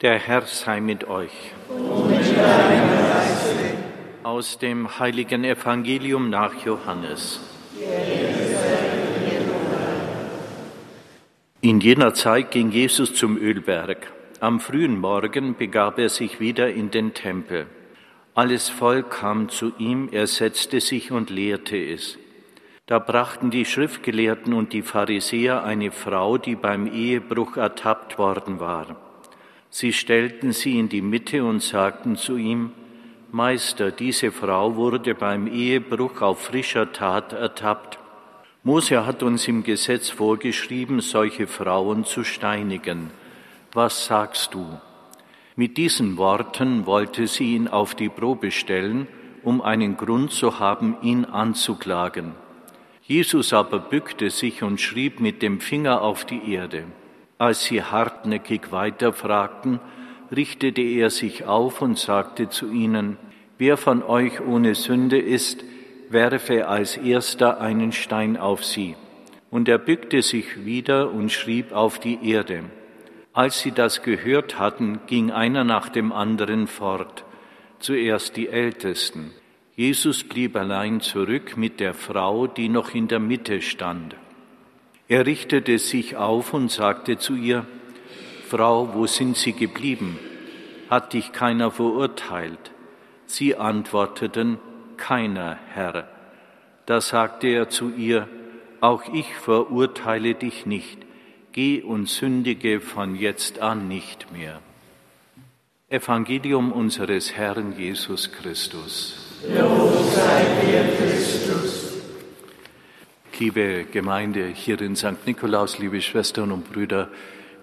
Der Herr sei mit euch. Aus dem heiligen Evangelium nach Johannes. In jener Zeit ging Jesus zum Ölberg. Am frühen Morgen begab er sich wieder in den Tempel. Alles Volk kam zu ihm, er setzte sich und lehrte es. Da brachten die Schriftgelehrten und die Pharisäer eine Frau, die beim Ehebruch ertappt worden war. Sie stellten sie in die Mitte und sagten zu ihm, Meister, diese Frau wurde beim Ehebruch auf frischer Tat ertappt. Mose hat uns im Gesetz vorgeschrieben, solche Frauen zu steinigen. Was sagst du? Mit diesen Worten wollte sie ihn auf die Probe stellen, um einen Grund zu haben, ihn anzuklagen. Jesus aber bückte sich und schrieb mit dem Finger auf die Erde. Als sie hartnäckig weiterfragten, richtete er sich auf und sagte zu ihnen, Wer von euch ohne Sünde ist, werfe als erster einen Stein auf sie. Und er bückte sich wieder und schrieb auf die Erde. Als sie das gehört hatten, ging einer nach dem anderen fort, zuerst die Ältesten. Jesus blieb allein zurück mit der Frau, die noch in der Mitte stand. Er richtete sich auf und sagte zu ihr, Frau, wo sind Sie geblieben? Hat dich keiner verurteilt? Sie antworteten, keiner, Herr. Da sagte er zu ihr, auch ich verurteile dich nicht, geh und sündige von jetzt an nicht mehr. Evangelium unseres Herrn Jesus Christus. Lob sei dir, Christus. Liebe Gemeinde hier in St. Nikolaus, liebe Schwestern und Brüder,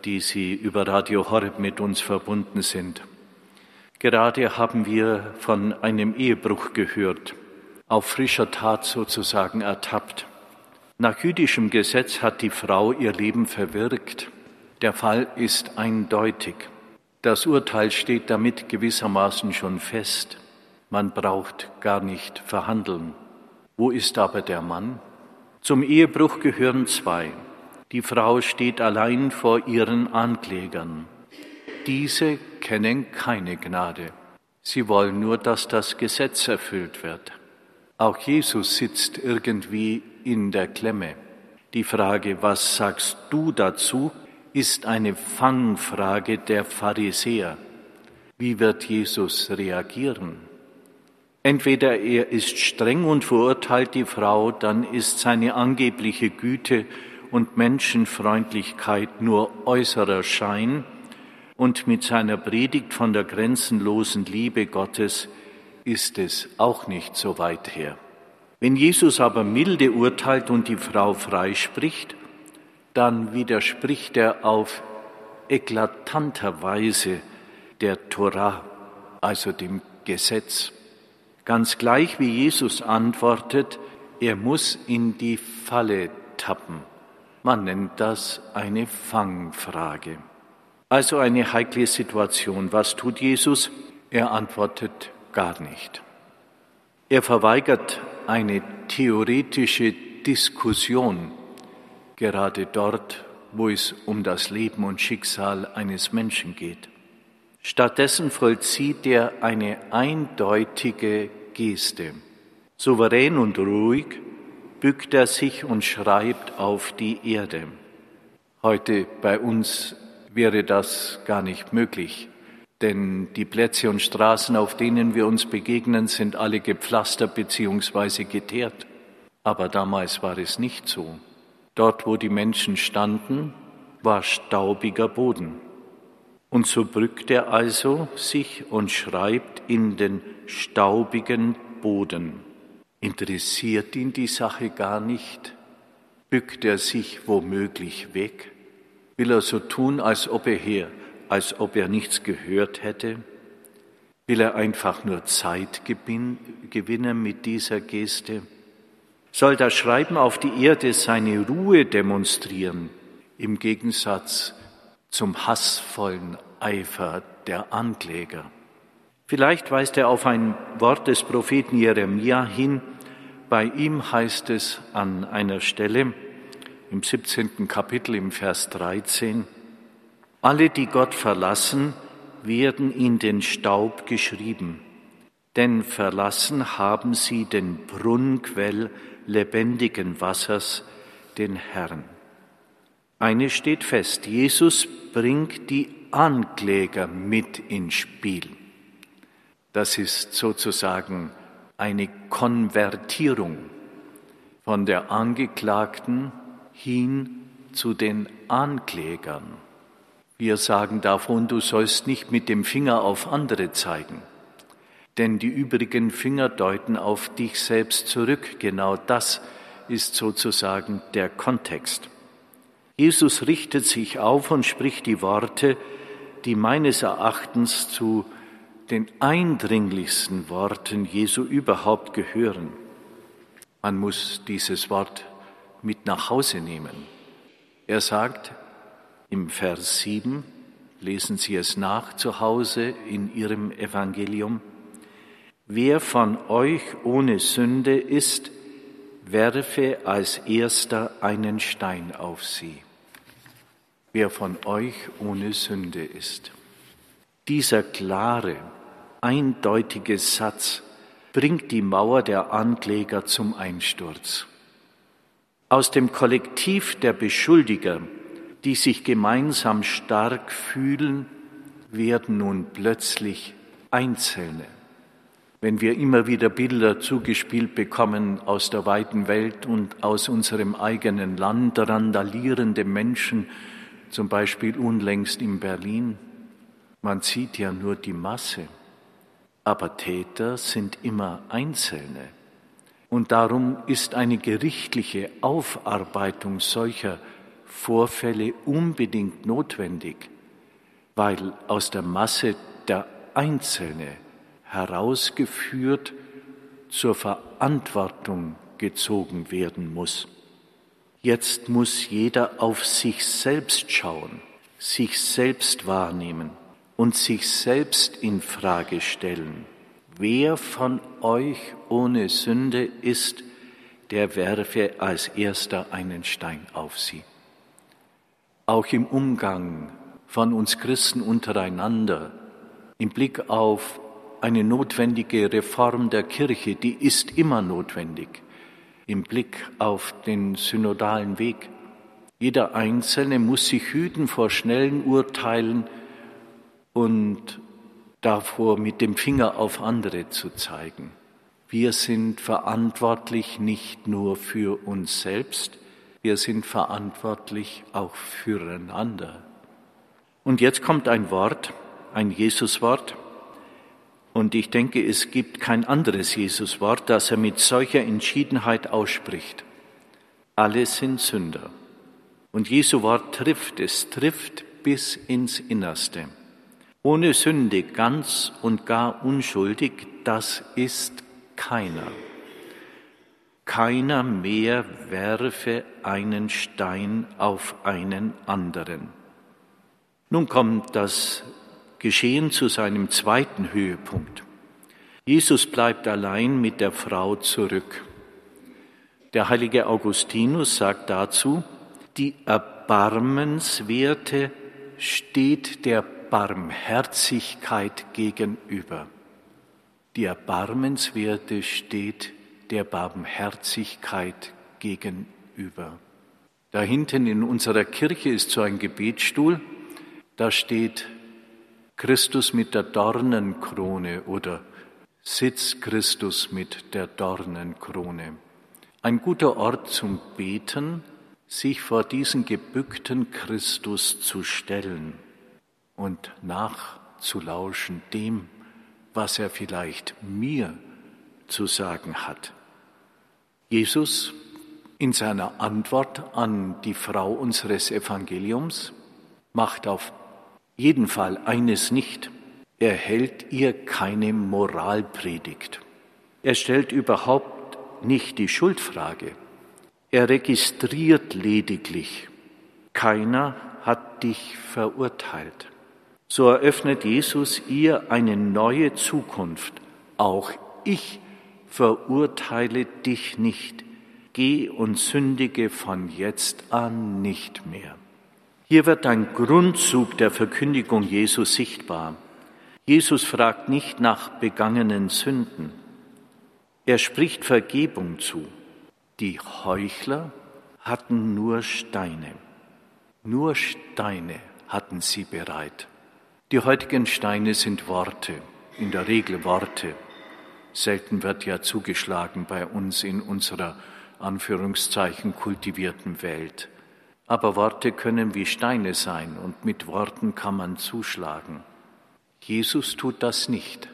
die Sie über Radio Horeb mit uns verbunden sind. Gerade haben wir von einem Ehebruch gehört, auf frischer Tat sozusagen ertappt. Nach jüdischem Gesetz hat die Frau ihr Leben verwirkt. Der Fall ist eindeutig. Das Urteil steht damit gewissermaßen schon fest. Man braucht gar nicht verhandeln. Wo ist aber der Mann? Zum Ehebruch gehören zwei. Die Frau steht allein vor ihren Anklägern. Diese kennen keine Gnade. Sie wollen nur, dass das Gesetz erfüllt wird. Auch Jesus sitzt irgendwie in der Klemme. Die Frage, was sagst du dazu, ist eine Fangfrage der Pharisäer. Wie wird Jesus reagieren? Entweder er ist streng und verurteilt die Frau, dann ist seine angebliche Güte und Menschenfreundlichkeit nur äußerer Schein, und mit seiner Predigt von der grenzenlosen Liebe Gottes ist es auch nicht so weit her. Wenn Jesus aber milde urteilt und die Frau freispricht, dann widerspricht er auf eklatanter Weise der Torah, also dem Gesetz. Ganz gleich wie Jesus antwortet, er muss in die Falle tappen. Man nennt das eine Fangfrage. Also eine heikle Situation. Was tut Jesus? Er antwortet gar nicht. Er verweigert eine theoretische Diskussion, gerade dort, wo es um das Leben und Schicksal eines Menschen geht. Stattdessen vollzieht er eine eindeutige Geste. Souverän und ruhig bückt er sich und schreibt auf die Erde. Heute bei uns wäre das gar nicht möglich, denn die Plätze und Straßen, auf denen wir uns begegnen, sind alle gepflastert bzw. geteert. Aber damals war es nicht so. Dort, wo die Menschen standen, war staubiger Boden. Und so brückt er also sich und schreibt in den staubigen Boden. Interessiert ihn die Sache gar nicht? Bückt er sich womöglich weg? Will er so tun, als ob er hier, als ob er nichts gehört hätte? Will er einfach nur Zeit gewinnen mit dieser Geste? Soll das Schreiben auf die Erde seine Ruhe demonstrieren, im Gegensatz zum hassvollen Eifer der Ankläger. Vielleicht weist er auf ein Wort des Propheten Jeremia hin. Bei ihm heißt es an einer Stelle im 17. Kapitel im Vers 13, alle, die Gott verlassen, werden in den Staub geschrieben, denn verlassen haben sie den Brunnenquell lebendigen Wassers, den Herrn. Eine steht fest, Jesus bringt die Ankläger mit ins Spiel. Das ist sozusagen eine Konvertierung von der Angeklagten hin zu den Anklägern. Wir sagen davon, du sollst nicht mit dem Finger auf andere zeigen, denn die übrigen Finger deuten auf dich selbst zurück. Genau das ist sozusagen der Kontext. Jesus richtet sich auf und spricht die Worte, die meines Erachtens zu den eindringlichsten Worten Jesu überhaupt gehören. Man muss dieses Wort mit nach Hause nehmen. Er sagt im Vers 7, lesen Sie es nach zu Hause in Ihrem Evangelium, Wer von euch ohne Sünde ist, werfe als erster einen Stein auf sie. Wer von euch ohne Sünde ist. Dieser klare, eindeutige Satz bringt die Mauer der Ankläger zum Einsturz. Aus dem Kollektiv der Beschuldiger, die sich gemeinsam stark fühlen, werden nun plötzlich Einzelne. Wenn wir immer wieder Bilder zugespielt bekommen aus der weiten Welt und aus unserem eigenen Land, randalierende Menschen, zum Beispiel unlängst in Berlin, man sieht ja nur die Masse, aber Täter sind immer Einzelne. Und darum ist eine gerichtliche Aufarbeitung solcher Vorfälle unbedingt notwendig, weil aus der Masse der Einzelne herausgeführt zur Verantwortung gezogen werden muss. Jetzt muss jeder auf sich selbst schauen, sich selbst wahrnehmen und sich selbst in Frage stellen. Wer von euch ohne Sünde ist, der werfe als erster einen Stein auf sie. Auch im Umgang von uns Christen untereinander, im Blick auf eine notwendige Reform der Kirche, die ist immer notwendig, im Blick auf den synodalen Weg. Jeder Einzelne muss sich hüten vor schnellen Urteilen und davor, mit dem Finger auf andere zu zeigen. Wir sind verantwortlich nicht nur für uns selbst, wir sind verantwortlich auch füreinander. Und jetzt kommt ein Wort, ein Jesuswort, und ich denke, es gibt kein anderes Jesuswort, das er mit solcher Entschiedenheit ausspricht. Alle sind Sünder. Und Jesu Wort trifft, es trifft bis ins Innerste. Ohne Sünde, ganz und gar unschuldig, das ist keiner. Keiner mehr werfe einen Stein auf einen anderen. Nun kommt das Geschehen zu seinem zweiten Höhepunkt. Jesus bleibt allein mit der Frau zurück. Der heilige Augustinus sagt dazu, die Erbarmenswerte steht der Barmherzigkeit gegenüber. Die Erbarmenswerte steht der Barmherzigkeit gegenüber. Da hinten in unserer Kirche ist so ein Gebetsstuhl, da steht Christus mit der Dornenkrone oder Sitz Christus mit der Dornenkrone. Ein guter Ort zum Beten, sich vor diesen gebückten Christus zu stellen und nachzulauschen dem, was er vielleicht mir zu sagen hat. Jesus in seiner Antwort an die Frau unseres Evangeliums macht auf jeden Fall eines nicht. Er hält ihr keine Moralpredigt. Er stellt überhaupt nicht die Schuldfrage. Er registriert lediglich, keiner hat dich verurteilt. So eröffnet Jesus ihr eine neue Zukunft. Auch ich verurteile dich nicht. Geh und sündige von jetzt an nicht mehr. Hier wird ein Grundzug der Verkündigung Jesu sichtbar. Jesus fragt nicht nach begangenen Sünden. Er spricht Vergebung zu. Die Heuchler hatten nur Steine. Nur Steine hatten sie bereit. Die heutigen Steine sind Worte, in der Regel Worte. Selten wird ja zugeschlagen bei uns in unserer Anführungszeichen kultivierten Welt. Aber Worte können wie Steine sein und mit Worten kann man zuschlagen. Jesus tut das nicht.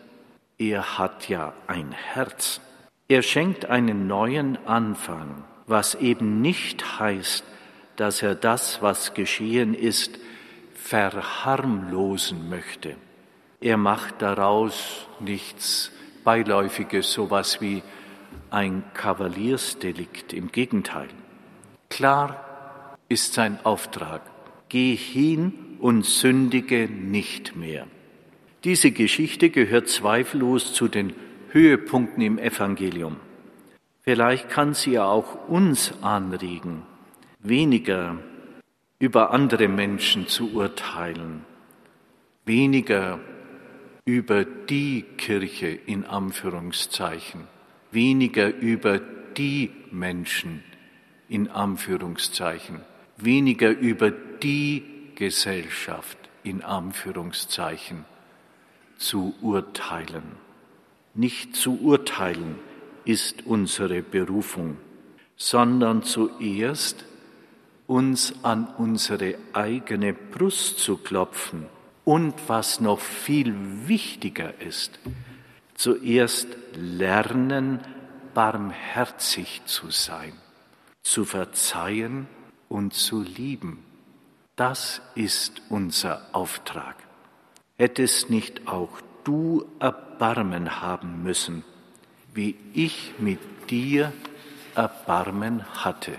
Er hat ja ein Herz. Er schenkt einen neuen Anfang, was eben nicht heißt, dass er das, was geschehen ist, verharmlosen möchte. Er macht daraus nichts Beiläufiges, sowas wie ein Kavaliersdelikt. Im Gegenteil. Klar ist sein Auftrag. Geh hin und sündige nicht mehr. Diese Geschichte gehört zweifellos zu den Höhepunkten im Evangelium. Vielleicht kann sie ja auch uns anregen, weniger über andere Menschen zu urteilen, weniger über die Kirche in Anführungszeichen, weniger über die Menschen in Anführungszeichen, weniger über die Gesellschaft in Anführungszeichen zu urteilen. Nicht zu urteilen ist unsere Berufung, sondern zuerst uns an unsere eigene Brust zu klopfen und was noch viel wichtiger ist, zuerst lernen, barmherzig zu sein, zu verzeihen und zu lieben. Das ist unser Auftrag. Hättest nicht auch du Erbarmen haben müssen, wie ich mit dir Erbarmen hatte.